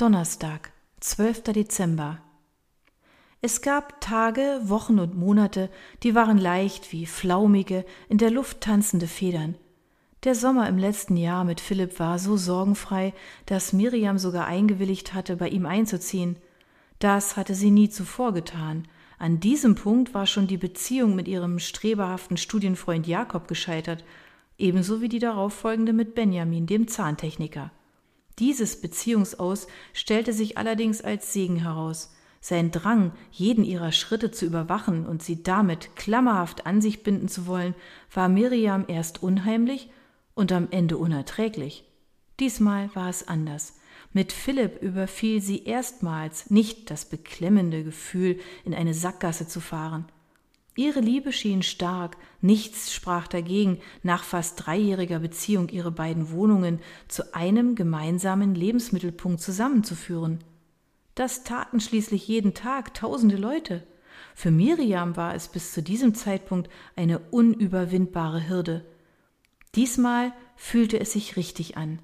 Donnerstag, 12. Dezember. Es gab Tage, Wochen und Monate, die waren leicht wie flaumige, in der Luft tanzende Federn. Der Sommer im letzten Jahr mit Philipp war so sorgenfrei, dass Miriam sogar eingewilligt hatte, bei ihm einzuziehen. Das hatte sie nie zuvor getan. An diesem Punkt war schon die Beziehung mit ihrem streberhaften Studienfreund Jakob gescheitert, ebenso wie die darauffolgende mit Benjamin, dem Zahntechniker. Dieses Beziehungsaus stellte sich allerdings als Segen heraus. Sein Drang, jeden ihrer Schritte zu überwachen und sie damit klammerhaft an sich binden zu wollen, war Miriam erst unheimlich und am Ende unerträglich. Diesmal war es anders. Mit Philipp überfiel sie erstmals nicht das beklemmende Gefühl, in eine Sackgasse zu fahren. Ihre Liebe schien stark, nichts sprach dagegen, nach fast dreijähriger Beziehung ihre beiden Wohnungen zu einem gemeinsamen Lebensmittelpunkt zusammenzuführen. Das taten schließlich jeden Tag tausende Leute. Für Miriam war es bis zu diesem Zeitpunkt eine unüberwindbare Hürde. Diesmal fühlte es sich richtig an.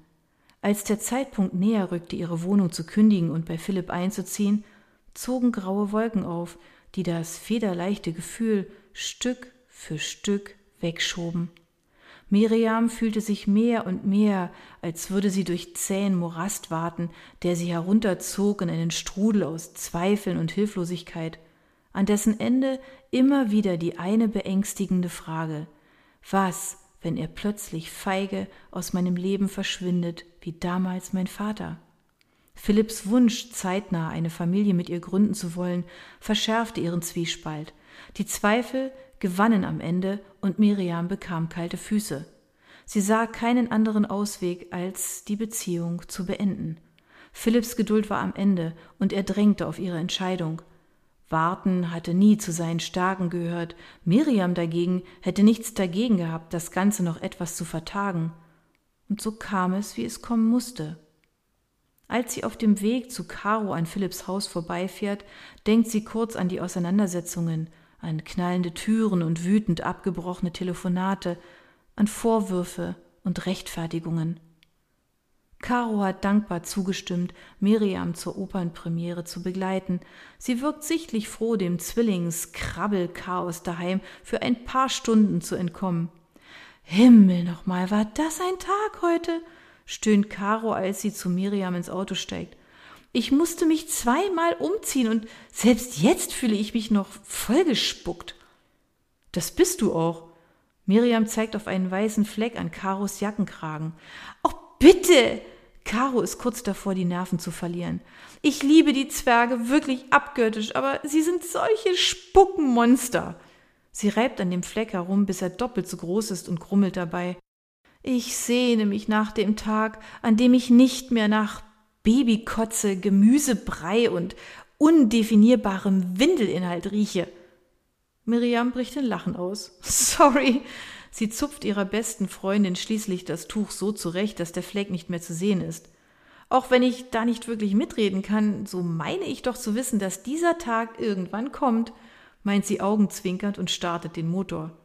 Als der Zeitpunkt näher rückte, ihre Wohnung zu kündigen und bei Philipp einzuziehen, zogen graue Wolken auf, die das federleichte Gefühl Stück für Stück wegschoben. Miriam fühlte sich mehr und mehr, als würde sie durch zähen Morast warten, der sie herunterzog in einen Strudel aus Zweifeln und Hilflosigkeit, an dessen Ende immer wieder die eine beängstigende Frage Was, wenn er plötzlich feige aus meinem Leben verschwindet, wie damals mein Vater? Philipps Wunsch, zeitnah eine Familie mit ihr gründen zu wollen, verschärfte ihren Zwiespalt. Die Zweifel gewannen am Ende und Miriam bekam kalte Füße. Sie sah keinen anderen Ausweg, als die Beziehung zu beenden. Philipps Geduld war am Ende und er drängte auf ihre Entscheidung. Warten hatte nie zu seinen Stärken gehört. Miriam dagegen hätte nichts dagegen gehabt, das Ganze noch etwas zu vertagen. Und so kam es, wie es kommen musste. Als sie auf dem Weg zu Caro an Philipps Haus vorbeifährt, denkt sie kurz an die Auseinandersetzungen, an knallende Türen und wütend abgebrochene Telefonate, an Vorwürfe und Rechtfertigungen. Caro hat dankbar zugestimmt, Miriam zur Opernpremiere zu begleiten. Sie wirkt sichtlich froh, dem Zwillings-Krabbelchaos daheim für ein paar Stunden zu entkommen. Himmel nochmal, war das ein Tag heute? Stöhnt Caro, als sie zu Miriam ins Auto steigt. Ich musste mich zweimal umziehen und selbst jetzt fühle ich mich noch vollgespuckt. Das bist du auch. Miriam zeigt auf einen weißen Fleck an Karos Jackenkragen. Oh, bitte! Caro ist kurz davor, die Nerven zu verlieren. Ich liebe die Zwerge wirklich abgöttisch, aber sie sind solche Spuckenmonster. Sie reibt an dem Fleck herum, bis er doppelt so groß ist und grummelt dabei. Ich sehne mich nach dem Tag, an dem ich nicht mehr nach Babykotze, Gemüsebrei und undefinierbarem Windelinhalt rieche. Miriam bricht in Lachen aus. Sorry. Sie zupft ihrer besten Freundin schließlich das Tuch so zurecht, dass der Fleck nicht mehr zu sehen ist. Auch wenn ich da nicht wirklich mitreden kann, so meine ich doch zu wissen, dass dieser Tag irgendwann kommt, meint sie augenzwinkernd und startet den Motor.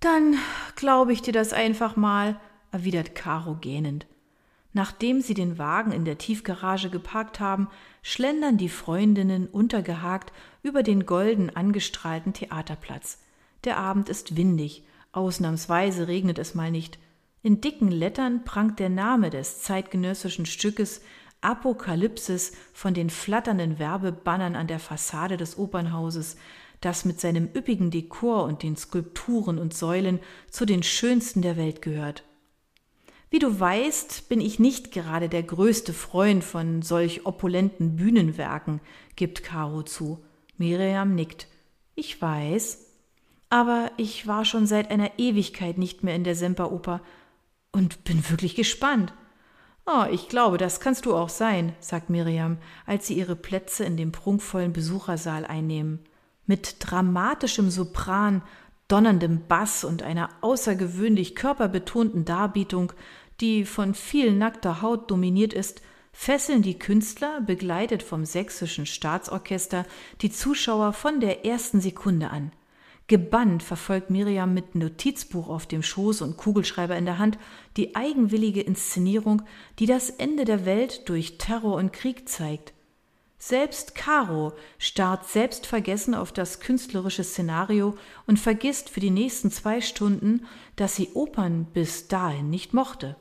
Dann glaube ich dir das einfach mal, erwidert Caro gähnend. Nachdem sie den Wagen in der Tiefgarage geparkt haben, schlendern die Freundinnen untergehakt über den golden angestrahlten Theaterplatz. Der Abend ist windig, ausnahmsweise regnet es mal nicht. In dicken Lettern prangt der Name des zeitgenössischen Stückes Apokalypsis von den flatternden Werbebannern an der Fassade des Opernhauses, das mit seinem üppigen Dekor und den Skulpturen und Säulen zu den schönsten der Welt gehört. Wie du weißt, bin ich nicht gerade der größte Freund von solch opulenten Bühnenwerken, gibt Caro zu. Miriam nickt. Ich weiß. Aber ich war schon seit einer Ewigkeit nicht mehr in der Semperoper und bin wirklich gespannt. Oh, ich glaube, das kannst du auch sein, sagt Miriam, als sie ihre Plätze in dem prunkvollen Besuchersaal einnehmen mit dramatischem Sopran, donnerndem Bass und einer außergewöhnlich körperbetonten Darbietung, die von viel nackter Haut dominiert ist, fesseln die Künstler, begleitet vom sächsischen Staatsorchester, die Zuschauer von der ersten Sekunde an. Gebannt verfolgt Miriam mit Notizbuch auf dem Schoß und Kugelschreiber in der Hand die eigenwillige Inszenierung, die das Ende der Welt durch Terror und Krieg zeigt. Selbst Caro starrt selbstvergessen auf das künstlerische Szenario und vergisst für die nächsten zwei Stunden, dass sie Opern bis dahin nicht mochte.